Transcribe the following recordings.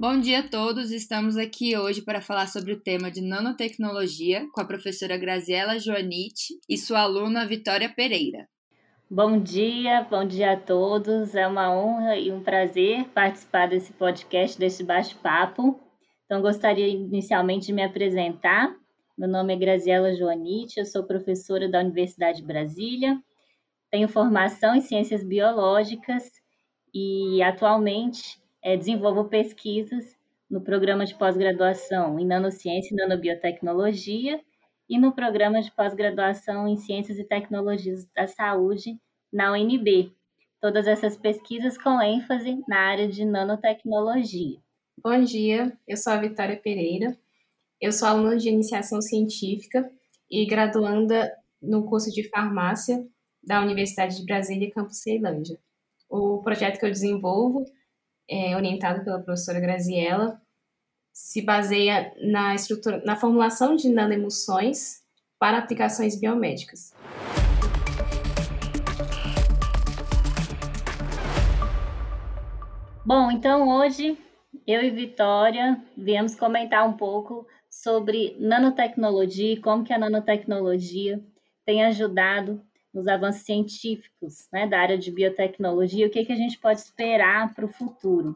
Bom dia a todos, estamos aqui hoje para falar sobre o tema de nanotecnologia com a professora Graziela Joanite e sua aluna Vitória Pereira. Bom dia, bom dia a todos. É uma honra e um prazer participar desse podcast, desse bate-papo. Então, gostaria inicialmente de me apresentar. Meu nome é Graziela Joanite, eu sou professora da Universidade de Brasília, tenho formação em ciências biológicas e atualmente é, desenvolvo pesquisas no programa de pós-graduação em nanociência e nanobiotecnologia e no programa de pós-graduação em ciências e tecnologias da saúde na UNB. Todas essas pesquisas com ênfase na área de nanotecnologia. Bom dia, eu sou a Vitória Pereira, eu sou aluna de iniciação científica e graduanda no curso de farmácia da Universidade de Brasília, campus Ceilândia. O projeto que eu desenvolvo é, orientado pela professora Graziella, se baseia na estrutura, na formulação de nanoemulsões para aplicações biomédicas. Bom, então hoje eu e Vitória viemos comentar um pouco sobre nanotecnologia e como que a nanotecnologia tem ajudado nos avanços científicos né, da área de biotecnologia, o que, que a gente pode esperar para o futuro.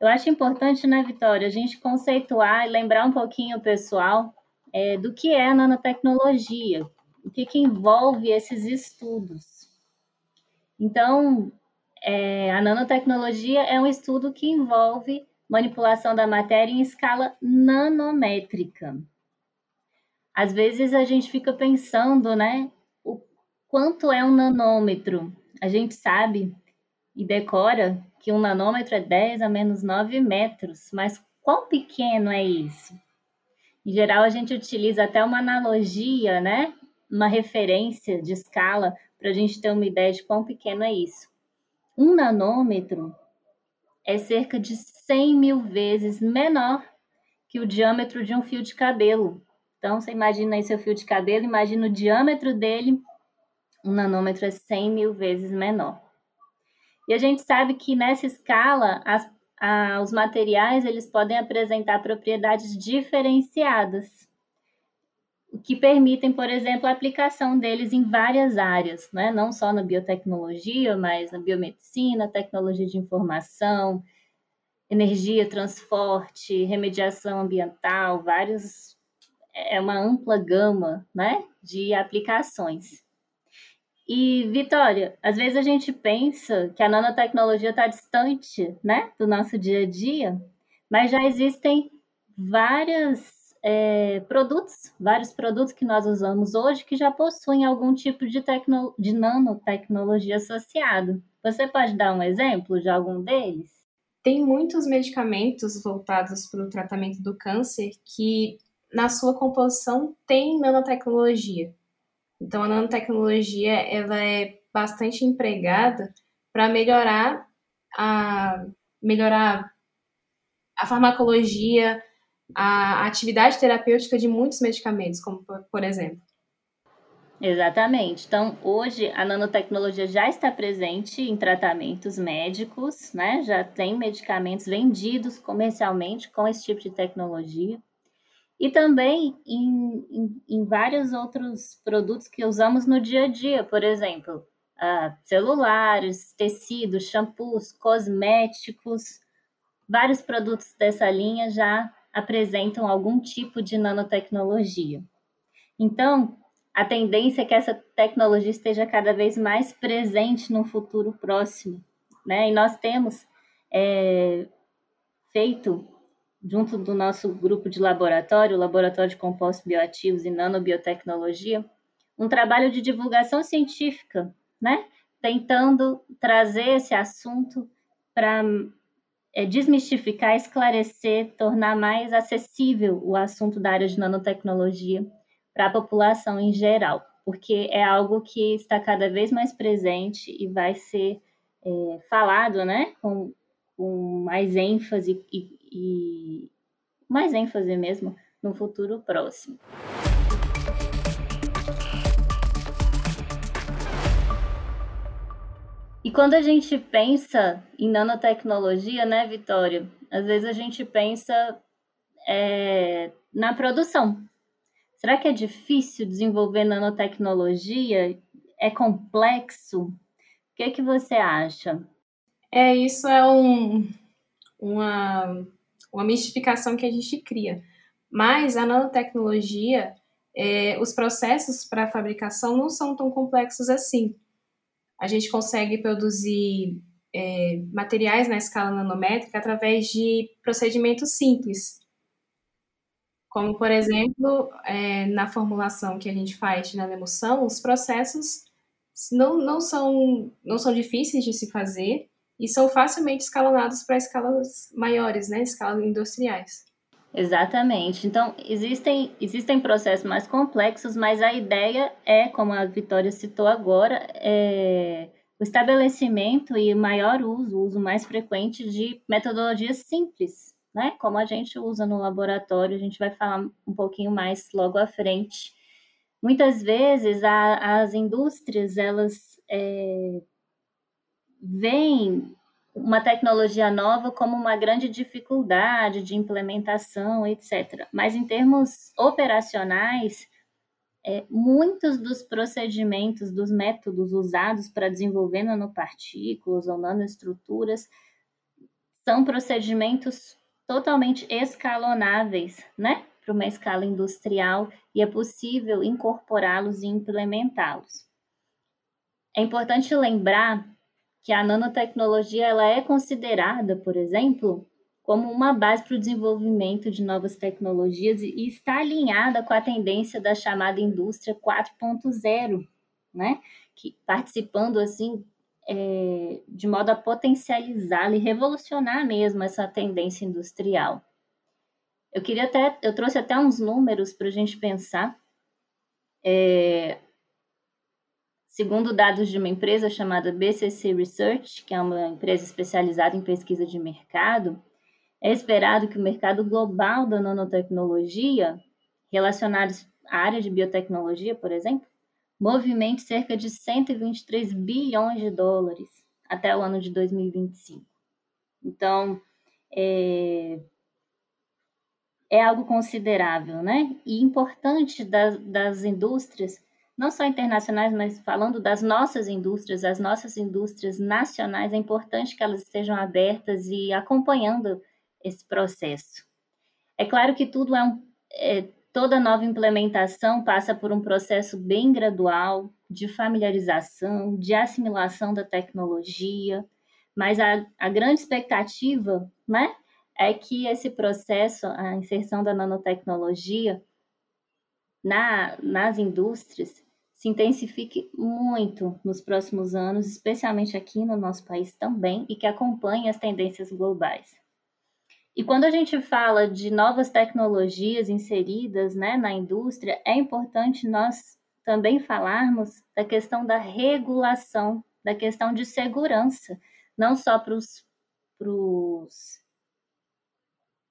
Eu acho importante, né, Vitória, a gente conceituar e lembrar um pouquinho o pessoal é, do que é a nanotecnologia, o que, que envolve esses estudos. Então, é, a nanotecnologia é um estudo que envolve manipulação da matéria em escala nanométrica. Às vezes a gente fica pensando, né, Quanto é um nanômetro? A gente sabe e decora que um nanômetro é 10 a menos 9 metros, mas quão pequeno é isso? Em geral, a gente utiliza até uma analogia, né? Uma referência de escala para a gente ter uma ideia de quão pequeno é isso. Um nanômetro é cerca de 100 mil vezes menor que o diâmetro de um fio de cabelo. Então, você imagina aí seu fio de cabelo, imagina o diâmetro dele um nanômetro é 100 mil vezes menor. E a gente sabe que nessa escala, as, a, os materiais eles podem apresentar propriedades diferenciadas, o que permitem, por exemplo, a aplicação deles em várias áreas, né? não só na biotecnologia, mas na biomedicina, tecnologia de informação, energia, transporte, remediação ambiental, vários é uma ampla gama né, de aplicações. E, Vitória, às vezes a gente pensa que a nanotecnologia está distante né, do nosso dia a dia, mas já existem vários é, produtos, vários produtos que nós usamos hoje que já possuem algum tipo de, tecno, de nanotecnologia associado. Você pode dar um exemplo de algum deles? Tem muitos medicamentos voltados para o tratamento do câncer que, na sua composição, tem nanotecnologia. Então, a nanotecnologia ela é bastante empregada para melhorar a melhorar a farmacologia, a atividade terapêutica de muitos medicamentos, como por exemplo. Exatamente. Então, hoje a nanotecnologia já está presente em tratamentos médicos, né? Já tem medicamentos vendidos comercialmente com esse tipo de tecnologia e também em, em, em, vários outros produtos que usamos no dia a dia, por exemplo, uh, celulares, tecidos, shampoos, cosméticos, vários produtos dessa linha já apresentam algum tipo de nanotecnologia. Então, a tendência é que essa tecnologia esteja cada vez mais presente no futuro próximo, né? E nós temos é, feito junto do nosso grupo de laboratório, o Laboratório de Compostos Bioativos e Nanobiotecnologia, um trabalho de divulgação científica, né? Tentando trazer esse assunto para é, desmistificar, esclarecer, tornar mais acessível o assunto da área de nanotecnologia para a população em geral, porque é algo que está cada vez mais presente e vai ser é, falado, né? Com, com mais ênfase e, e mais ênfase mesmo no futuro próximo. E quando a gente pensa em nanotecnologia, né, Vitória? às vezes a gente pensa é, na produção. Será que é difícil desenvolver nanotecnologia? É complexo? O que, é que você acha? É, isso é um, uma, uma mistificação que a gente cria. Mas a nanotecnologia, é, os processos para fabricação não são tão complexos assim. A gente consegue produzir é, materiais na escala nanométrica através de procedimentos simples. Como, por exemplo, é, na formulação que a gente faz de nanoemulsão, os processos não, não, são, não são difíceis de se fazer e são facilmente escalonados para escalas maiores, né, escalas industriais. Exatamente. Então, existem, existem processos mais complexos, mas a ideia é, como a Vitória citou agora, é o estabelecimento e maior uso, o uso mais frequente de metodologias simples, né? Como a gente usa no laboratório, a gente vai falar um pouquinho mais logo à frente. Muitas vezes a, as indústrias elas é, veem uma tecnologia nova como uma grande dificuldade de implementação, etc. Mas em termos operacionais, é, muitos dos procedimentos, dos métodos usados para desenvolver nanopartículas ou nanoestruturas são procedimentos totalmente escalonáveis, né? Para uma escala industrial e é possível incorporá-los e implementá-los. É importante lembrar que a nanotecnologia ela é considerada, por exemplo, como uma base para o desenvolvimento de novas tecnologias e está alinhada com a tendência da chamada indústria 4.0, né? Que participando assim é, de modo a potencializar e revolucionar mesmo essa tendência industrial. Eu queria até, eu trouxe até uns números para a gente pensar. É, segundo dados de uma empresa chamada BCC Research, que é uma empresa especializada em pesquisa de mercado, é esperado que o mercado global da nanotecnologia, relacionado à área de biotecnologia, por exemplo, movimente cerca de 123 bilhões de dólares até o ano de 2025. Então, é, é algo considerável, né? E importante das, das indústrias, não só internacionais, mas falando das nossas indústrias, as nossas indústrias nacionais, é importante que elas estejam abertas e acompanhando esse processo. É claro que tudo é um. É, toda nova implementação passa por um processo bem gradual de familiarização, de assimilação da tecnologia, mas a, a grande expectativa né, é que esse processo, a inserção da nanotecnologia na, nas indústrias, se intensifique muito nos próximos anos, especialmente aqui no nosso país também, e que acompanhe as tendências globais. E quando a gente fala de novas tecnologias inseridas né, na indústria, é importante nós também falarmos da questão da regulação, da questão de segurança, não só para os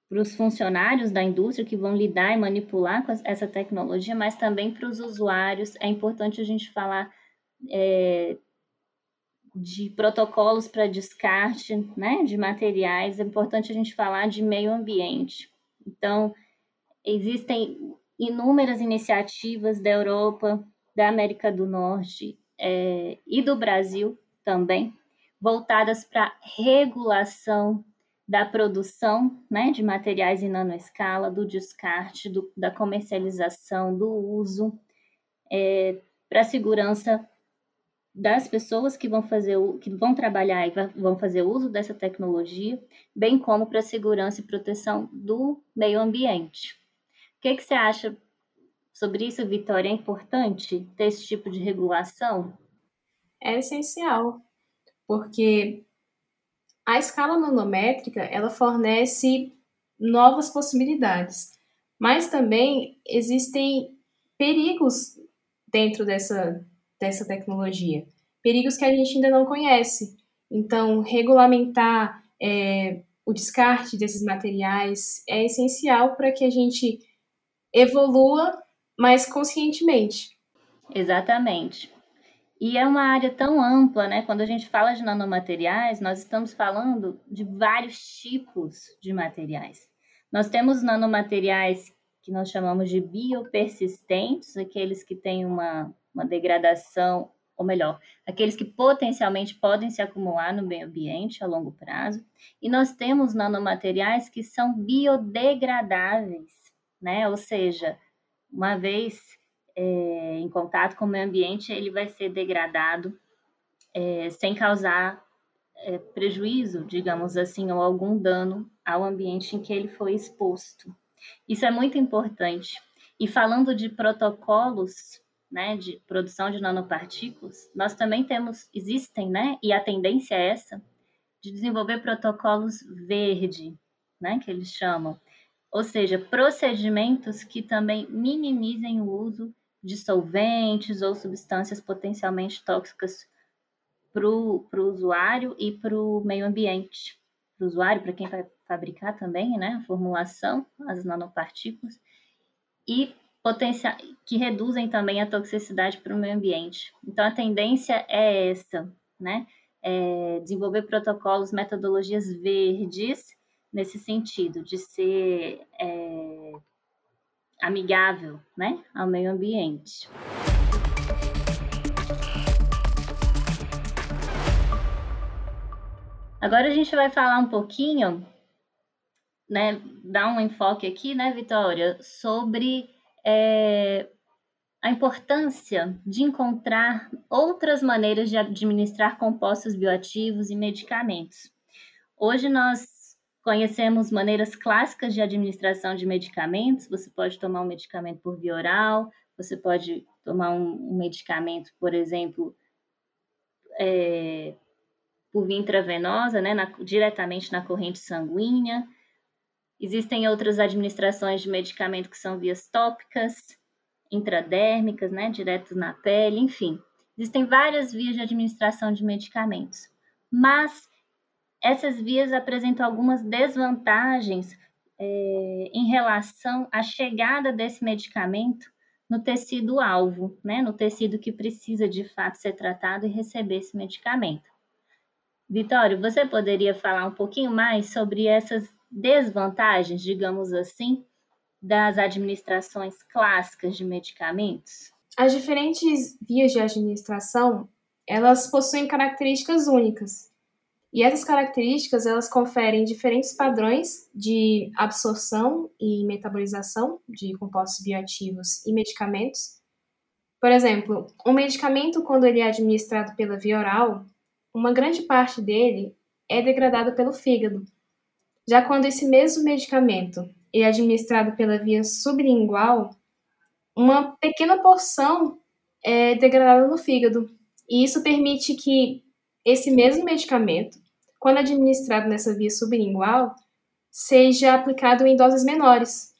para os funcionários da indústria que vão lidar e manipular com essa tecnologia, mas também para os usuários. É importante a gente falar é, de protocolos para descarte né, de materiais, é importante a gente falar de meio ambiente. Então, existem inúmeras iniciativas da Europa, da América do Norte é, e do Brasil também, voltadas para regulação da produção né, de materiais em nanoescala, do descarte, do, da comercialização, do uso, é, para a segurança das pessoas que vão fazer que vão trabalhar e vão fazer uso dessa tecnologia, bem como para a segurança e proteção do meio ambiente. O que, que você acha sobre isso, Vitória? É importante ter esse tipo de regulação? É essencial, porque a escala nanométrica ela fornece novas possibilidades, mas também existem perigos dentro dessa dessa tecnologia. Perigos que a gente ainda não conhece. Então, regulamentar é, o descarte desses materiais é essencial para que a gente evolua mais conscientemente. Exatamente. E é uma área tão ampla, né? Quando a gente fala de nanomateriais, nós estamos falando de vários tipos de materiais. Nós temos nanomateriais que nós chamamos de biopersistentes, aqueles que têm uma, uma degradação, ou melhor, aqueles que potencialmente podem se acumular no meio ambiente a longo prazo. E nós temos nanomateriais que são biodegradáveis, né? Ou seja, uma vez é, em contato com o meio ambiente, ele vai ser degradado é, sem causar é, prejuízo, digamos assim, ou algum dano ao ambiente em que ele foi exposto. Isso é muito importante. E falando de protocolos né, de produção de nanopartículas, nós também temos, existem, né, e a tendência é essa, de desenvolver protocolos verde, né, que eles chamam, ou seja, procedimentos que também minimizem o uso de solventes ou substâncias potencialmente tóxicas para o usuário e para o meio ambiente. Para o usuário, para quem vai fabricar também, né? A formulação, as nanopartículas, e potencial, que reduzem também a toxicidade para o meio ambiente. Então, a tendência é essa, né? É desenvolver protocolos, metodologias verdes nesse sentido, de ser é, amigável né, ao meio ambiente. Agora a gente vai falar um pouquinho, né, dar um enfoque aqui, né, Vitória, sobre é, a importância de encontrar outras maneiras de administrar compostos bioativos e medicamentos. Hoje nós Conhecemos maneiras clássicas de administração de medicamentos. Você pode tomar um medicamento por via oral, você pode tomar um, medicamento, por exemplo, é, por via intravenosa, né, na, diretamente na corrente sanguínea. Existem outras administrações de medicamento que são vias tópicas, intradérmicas, né, direto na pele, enfim. Existem várias vias de administração de medicamentos. Mas essas vias apresentam algumas desvantagens é, em relação à chegada desse medicamento no tecido alvo, né, no tecido que precisa de fato ser tratado e receber esse medicamento. Vitório, você poderia falar um pouquinho mais sobre essas desvantagens, digamos assim, das administrações clássicas de medicamentos? As diferentes vias de administração, elas possuem características únicas. E essas características elas conferem diferentes padrões de absorção e metabolização de compostos bioativos e medicamentos. Por exemplo, um medicamento quando ele é administrado pela via oral, uma grande parte dele é degradado pelo fígado. Já quando esse mesmo medicamento é administrado pela via sublingual, uma pequena porção é degradada no fígado. E isso permite que esse mesmo medicamento, quando administrado nessa via sublingual, seja aplicado em doses menores.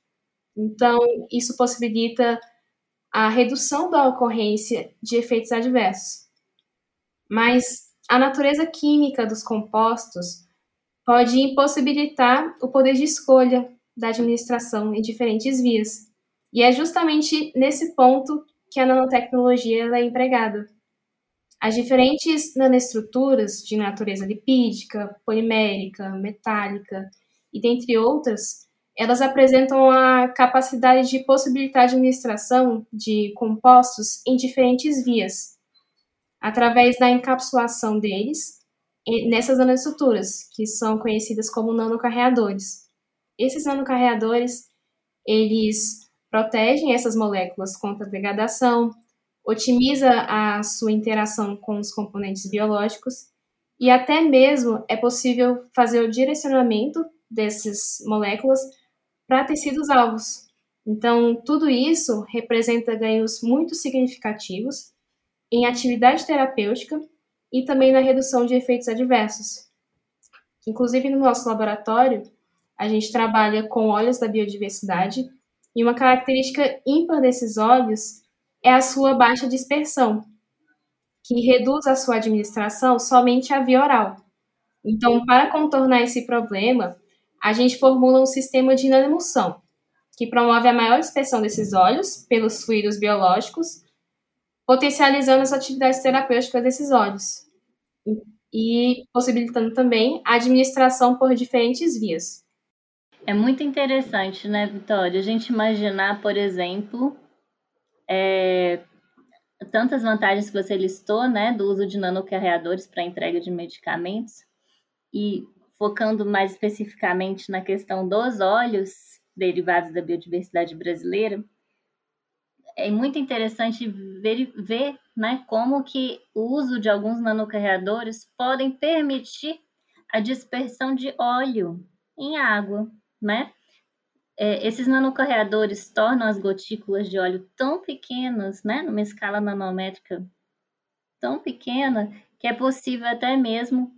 Então, isso possibilita a redução da ocorrência de efeitos adversos. Mas a natureza química dos compostos pode impossibilitar o poder de escolha da administração em diferentes vias. E é justamente nesse ponto que a nanotecnologia é empregada. As diferentes nanoestruturas de natureza lipídica, polimérica, metálica e dentre outras, elas apresentam a capacidade de possibilitar a administração de compostos em diferentes vias, através da encapsulação deles nessas nanoestruturas, que são conhecidas como nanocarreadores. Esses nanocarreadores, eles protegem essas moléculas contra degradação, otimiza a sua interação com os componentes biológicos e até mesmo é possível fazer o direcionamento dessas moléculas para tecidos alvos. Então, tudo isso representa ganhos muito significativos em atividade terapêutica e também na redução de efeitos adversos. Inclusive, no nosso laboratório, a gente trabalha com óleos da biodiversidade e uma característica ímpar desses óleos é a sua baixa dispersão, que reduz a sua administração somente à via oral. Então, para contornar esse problema, a gente formula um sistema de nanoemulsão, que promove a maior dispersão desses óleos pelos fluidos biológicos, potencializando as atividades terapêuticas desses óleos e possibilitando também a administração por diferentes vias. É muito interessante, né, Vitória? A gente imaginar, por exemplo, é, tantas vantagens que você listou, né, do uso de nanocarreadores para entrega de medicamentos e focando mais especificamente na questão dos óleos derivados da biodiversidade brasileira, é muito interessante ver, ver né, como que o uso de alguns nanocarreadores podem permitir a dispersão de óleo em água, né? É, esses nanocarreadores tornam as gotículas de óleo tão pequenas, né, numa escala nanométrica tão pequena, que é possível até mesmo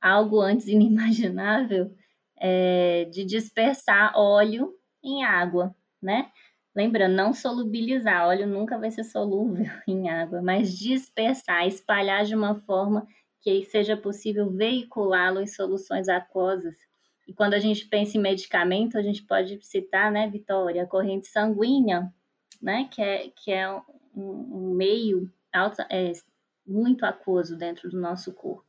algo antes inimaginável é, de dispersar óleo em água, né? Lembrando, não solubilizar, óleo nunca vai ser solúvel em água, mas dispersar, espalhar de uma forma que seja possível veiculá-lo em soluções aquosas. E quando a gente pensa em medicamento, a gente pode citar, né, Vitória, a corrente sanguínea, né, que é, que é um, um meio alto, é, muito aquoso dentro do nosso corpo.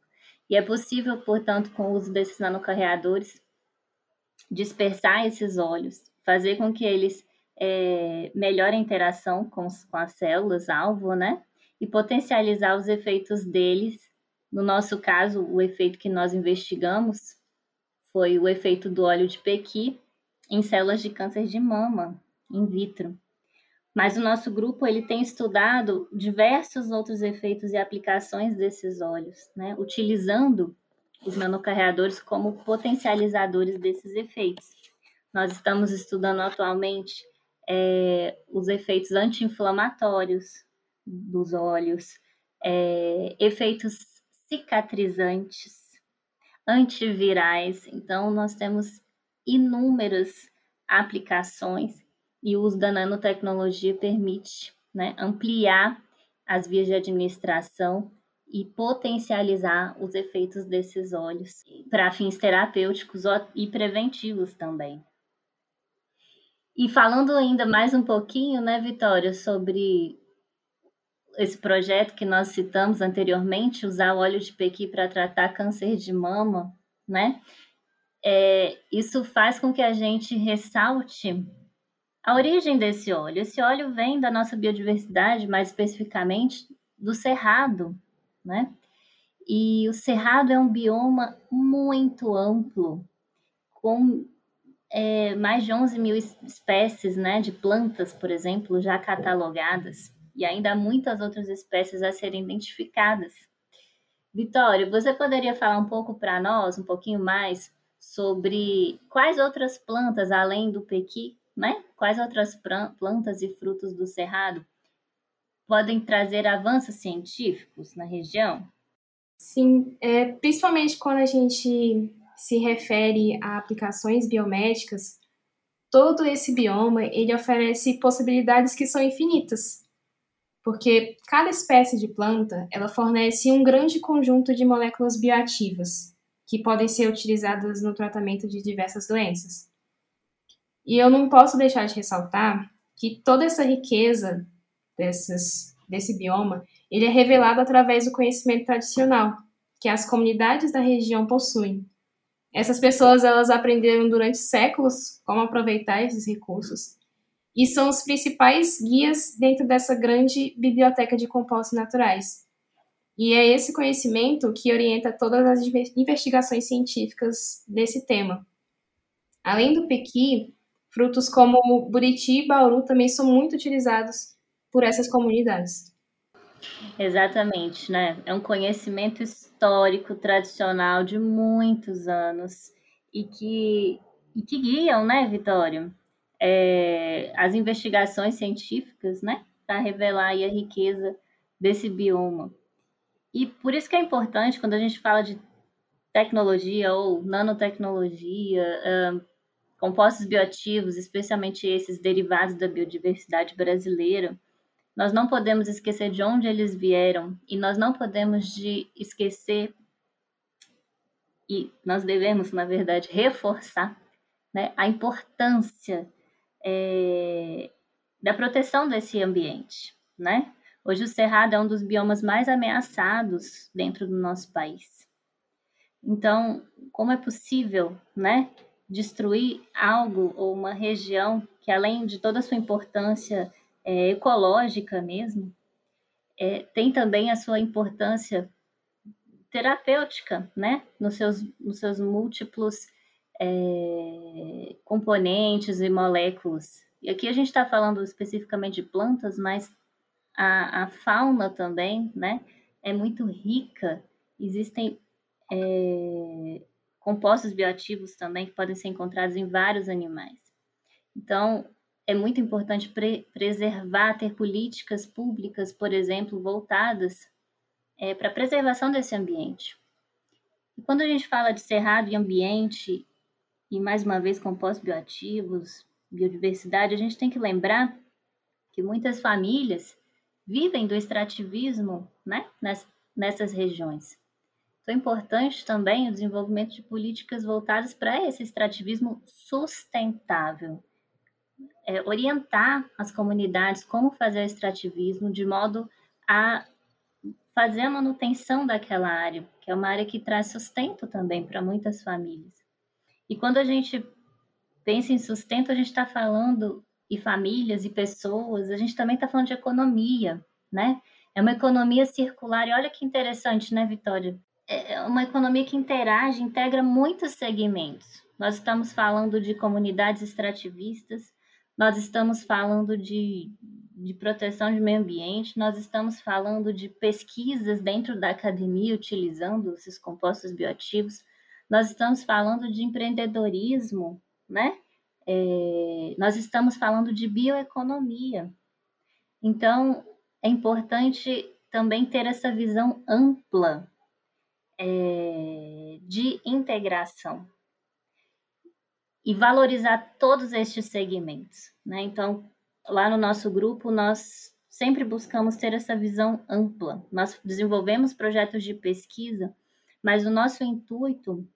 E é possível, portanto, com o uso desses nanocarreadores, dispersar esses óleos, fazer com que eles é, melhore a interação com, com as células-alvo, né? E potencializar os efeitos deles. No nosso caso, o efeito que nós investigamos foi o efeito do óleo de pequi em células de câncer de mama, in vitro. Mas o nosso grupo ele tem estudado diversos outros efeitos e aplicações desses óleos, né? utilizando os nanocarreadores como potencializadores desses efeitos. Nós estamos estudando atualmente é, os efeitos anti-inflamatórios dos olhos, é, efeitos cicatrizantes, antivirais. Então, nós temos inúmeras aplicações e o uso da nanotecnologia permite né, ampliar as vias de administração e potencializar os efeitos desses óleos para fins terapêuticos e preventivos também. E falando ainda mais um pouquinho, né, Vitória, sobre esse projeto que nós citamos anteriormente, usar óleo de pequi para tratar câncer de mama, né? É, isso faz com que a gente ressalte a origem desse óleo. Esse óleo vem da nossa biodiversidade, mais especificamente do cerrado, né? E o cerrado é um bioma muito amplo, com é, mais de 11 mil espécies né, de plantas, por exemplo, já catalogadas, e ainda há muitas outras espécies a serem identificadas. Vitória, você poderia falar um pouco para nós, um pouquinho mais, sobre quais outras plantas, além do pequi, né? Quais outras plantas e frutos do cerrado podem trazer avanços científicos na região? Sim, é, principalmente quando a gente se refere a aplicações biomédicas, todo esse bioma ele oferece possibilidades que são infinitas, porque cada espécie de planta ela fornece um grande conjunto de moléculas bioativas que podem ser utilizadas no tratamento de diversas doenças. E eu não posso deixar de ressaltar que toda essa riqueza dessas, desse bioma ele é revelado através do conhecimento tradicional que as comunidades da região possuem essas pessoas elas aprenderam durante séculos como aproveitar esses recursos e são os principais guias dentro dessa grande biblioteca de compostos naturais. E é esse conhecimento que orienta todas as investigações científicas desse tema. Além do pequi, frutos como buriti e bauru também são muito utilizados por essas comunidades. Exatamente, né? É um conhecimento histórico, tradicional de muitos anos e que, e que guiam, né, Vitória? É, as investigações científicas, né, para revelar a riqueza desse bioma. E por isso que é importante quando a gente fala de tecnologia ou nanotecnologia, uh, compostos bioativos, especialmente esses derivados da biodiversidade brasileira, nós não podemos esquecer de onde eles vieram e nós não podemos de esquecer e nós devemos, na verdade, reforçar né, a importância é, da proteção desse ambiente, né? Hoje o cerrado é um dos biomas mais ameaçados dentro do nosso país. Então, como é possível, né, destruir algo ou uma região que, além de toda a sua importância é, ecológica mesmo, é, tem também a sua importância terapêutica, né, nos seus, nos seus múltiplos é, componentes e moléculas. E aqui a gente está falando especificamente de plantas, mas a, a, fauna também, né, é muito rica. Existem é, compostos bioativos também que podem ser encontrados em vários animais. Então, é muito importante pre preservar, ter políticas públicas, por exemplo, voltadas é, para a preservação desse ambiente. E quando a gente fala de cerrado e ambiente, e mais uma vez compostos bioativos, biodiversidade, a gente tem que lembrar que muitas famílias vivem do extrativismo né, nessas regiões. Então, é importante também o desenvolvimento de políticas voltadas para esse extrativismo sustentável. É, orientar as comunidades como fazer o extrativismo de modo a fazer a manutenção daquela área, que é uma área que traz sustento também para muitas famílias. E quando a gente pensa em sustento, a gente está falando, e famílias e pessoas, a gente também está falando de economia, né? É uma economia circular, e olha que interessante, né, Vitória? É, é uma economia que interage, integra muitos segmentos. Nós estamos falando de comunidades extrativistas, nós estamos falando de, de proteção de meio ambiente, nós estamos falando de pesquisas dentro da academia utilizando esses compostos bioativos, nós estamos falando de empreendedorismo, né? É, nós estamos falando de bioeconomia. Então, é importante também ter essa visão ampla é, de integração e valorizar todos estes segmentos. Né? Então, lá no nosso grupo, nós sempre buscamos ter essa visão ampla. Nós desenvolvemos projetos de pesquisa, mas o nosso intuito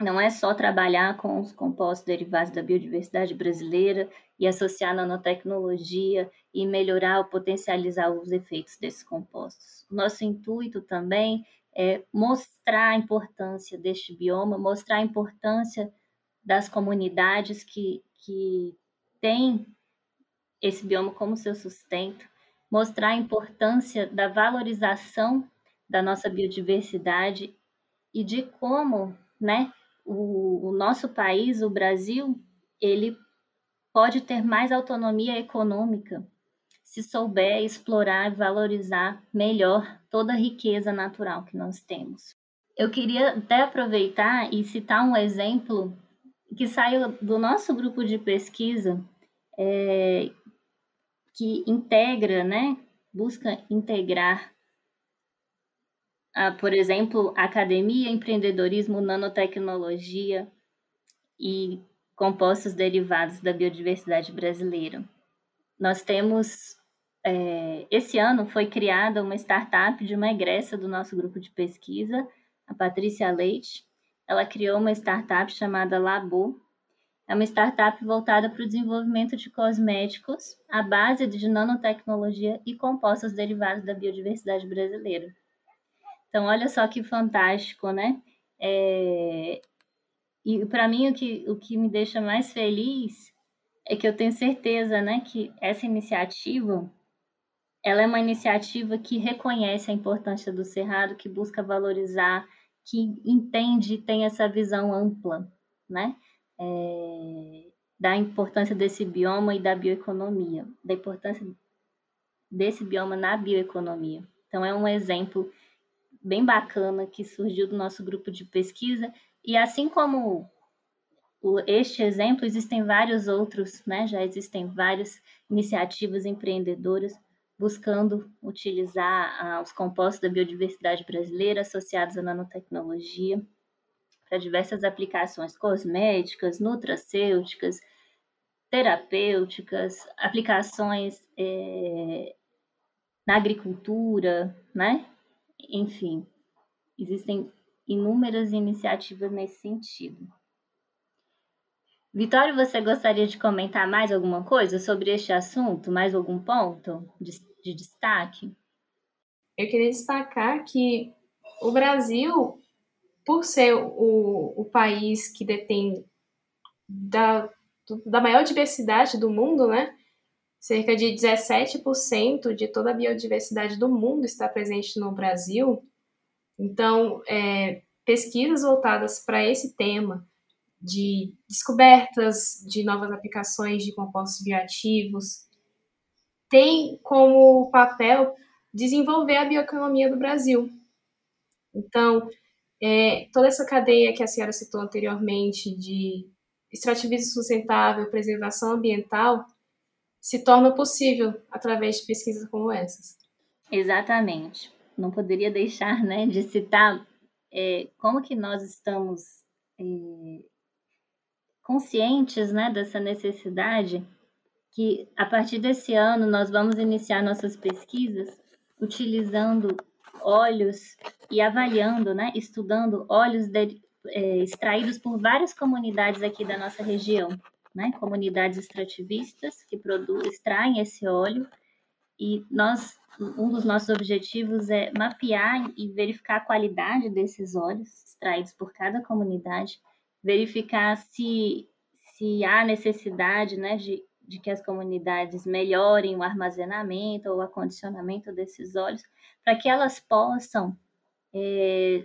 não é só trabalhar com os compostos derivados da biodiversidade brasileira e associar nanotecnologia e melhorar ou potencializar os efeitos desses compostos. Nosso intuito também é mostrar a importância deste bioma, mostrar a importância das comunidades que, que têm esse bioma como seu sustento, mostrar a importância da valorização da nossa biodiversidade e de como, né, o, o nosso país, o Brasil, ele pode ter mais autonomia econômica se souber explorar e valorizar melhor toda a riqueza natural que nós temos. Eu queria até aproveitar e citar um exemplo que saiu do nosso grupo de pesquisa, é, que integra, né, busca integrar por exemplo, academia, empreendedorismo, nanotecnologia e compostos derivados da biodiversidade brasileira. Nós temos, é, esse ano foi criada uma startup de uma egressa do nosso grupo de pesquisa, a Patrícia Leite. Ela criou uma startup chamada Labo. É uma startup voltada para o desenvolvimento de cosméticos à base de nanotecnologia e compostos derivados da biodiversidade brasileira. Então, olha só que fantástico, né? É... E para mim, o que, o que me deixa mais feliz é que eu tenho certeza, né, que essa iniciativa, ela é uma iniciativa que reconhece a importância do Cerrado, que busca valorizar, que entende e tem essa visão ampla, né, é, da importância desse bioma e da bioeconomia, da importância desse bioma na bioeconomia. Então, é um exemplo bem bacana que surgiu do nosso grupo de pesquisa. E assim como este exemplo, existem vários outros, né? Já existem várias iniciativas empreendedoras buscando utilizar ah, os compostos da biodiversidade brasileira associados à nanotecnologia para diversas aplicações cosméticas, nutracêuticas, terapêuticas, aplicações é, na agricultura, né? Enfim, existem inúmeras iniciativas nesse sentido. Vitório, você gostaria de comentar mais alguma coisa sobre este assunto? Mais algum ponto de, de destaque? Eu queria destacar que o Brasil, por ser o, o país que detém da, da maior diversidade do mundo, né? Cerca de 17% de toda a biodiversidade do mundo está presente no Brasil. Então, é, pesquisas voltadas para esse tema, de descobertas de novas aplicações de compostos bioativos, tem como papel desenvolver a bioeconomia do Brasil. Então, é, toda essa cadeia que a senhora citou anteriormente de extrativismo sustentável, preservação ambiental, se torna possível através de pesquisas como essas. Exatamente. Não poderia deixar né, de citar é, como que nós estamos é, conscientes né, dessa necessidade que a partir desse ano nós vamos iniciar nossas pesquisas utilizando óleos e avaliando, né, estudando óleos de, é, extraídos por várias comunidades aqui da nossa região, né, comunidades extrativistas que produzem, extraem esse óleo. E nós um dos nossos objetivos é mapear e verificar a qualidade desses óleos extraídos por cada comunidade, verificar se, se há necessidade né, de, de que as comunidades melhorem o armazenamento ou o acondicionamento desses óleos, para que elas possam é,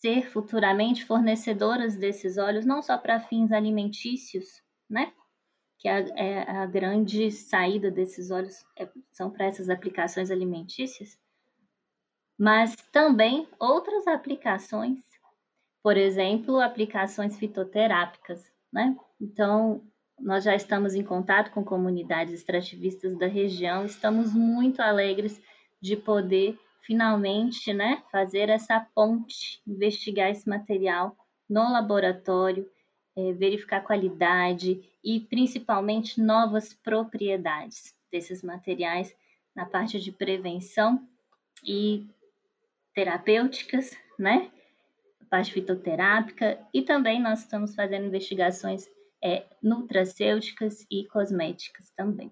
ser futuramente fornecedoras desses óleos, não só para fins alimentícios, né? Que a, é a grande saída desses óleos é, são para essas aplicações alimentícias, mas também outras aplicações, por exemplo, aplicações fitoterápicas, né? Então, nós já estamos em contato com comunidades extrativistas da região, estamos muito alegres de poder finalmente, né, fazer essa ponte, investigar esse material no laboratório, é, verificar qualidade e principalmente novas propriedades desses materiais na parte de prevenção e terapêuticas, né? A parte fitoterápica e também nós estamos fazendo investigações é, nutracêuticas e cosméticas também.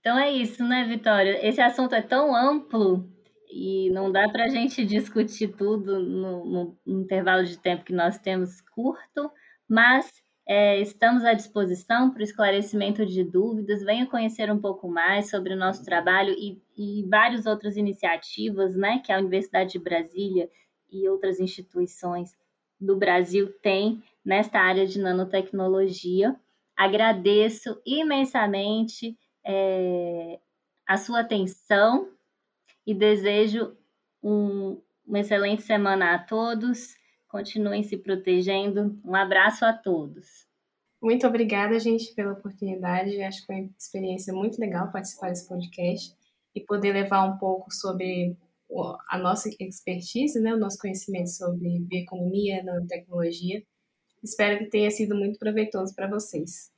Então é isso, né, Vitória? Esse assunto é tão amplo e não dá para a gente discutir tudo no, no, intervalo de tempo que nós temos curto, mas é, estamos à disposição para o esclarecimento de dúvidas. Venha conhecer um pouco mais sobre o nosso trabalho e, e várias outras iniciativas né, que a Universidade de Brasília e outras instituições do Brasil têm nesta área de nanotecnologia. Agradeço imensamente é, a sua atenção e desejo um, uma excelente semana a todos. Continuem se protegendo. Um abraço a todos. Muito obrigada, gente, pela oportunidade. Acho que foi uma experiência muito legal participar desse podcast e poder levar um pouco sobre a nossa expertise, né, o nosso conhecimento sobre bioeconomia, nanotecnologia. Espero que tenha sido muito proveitoso para vocês.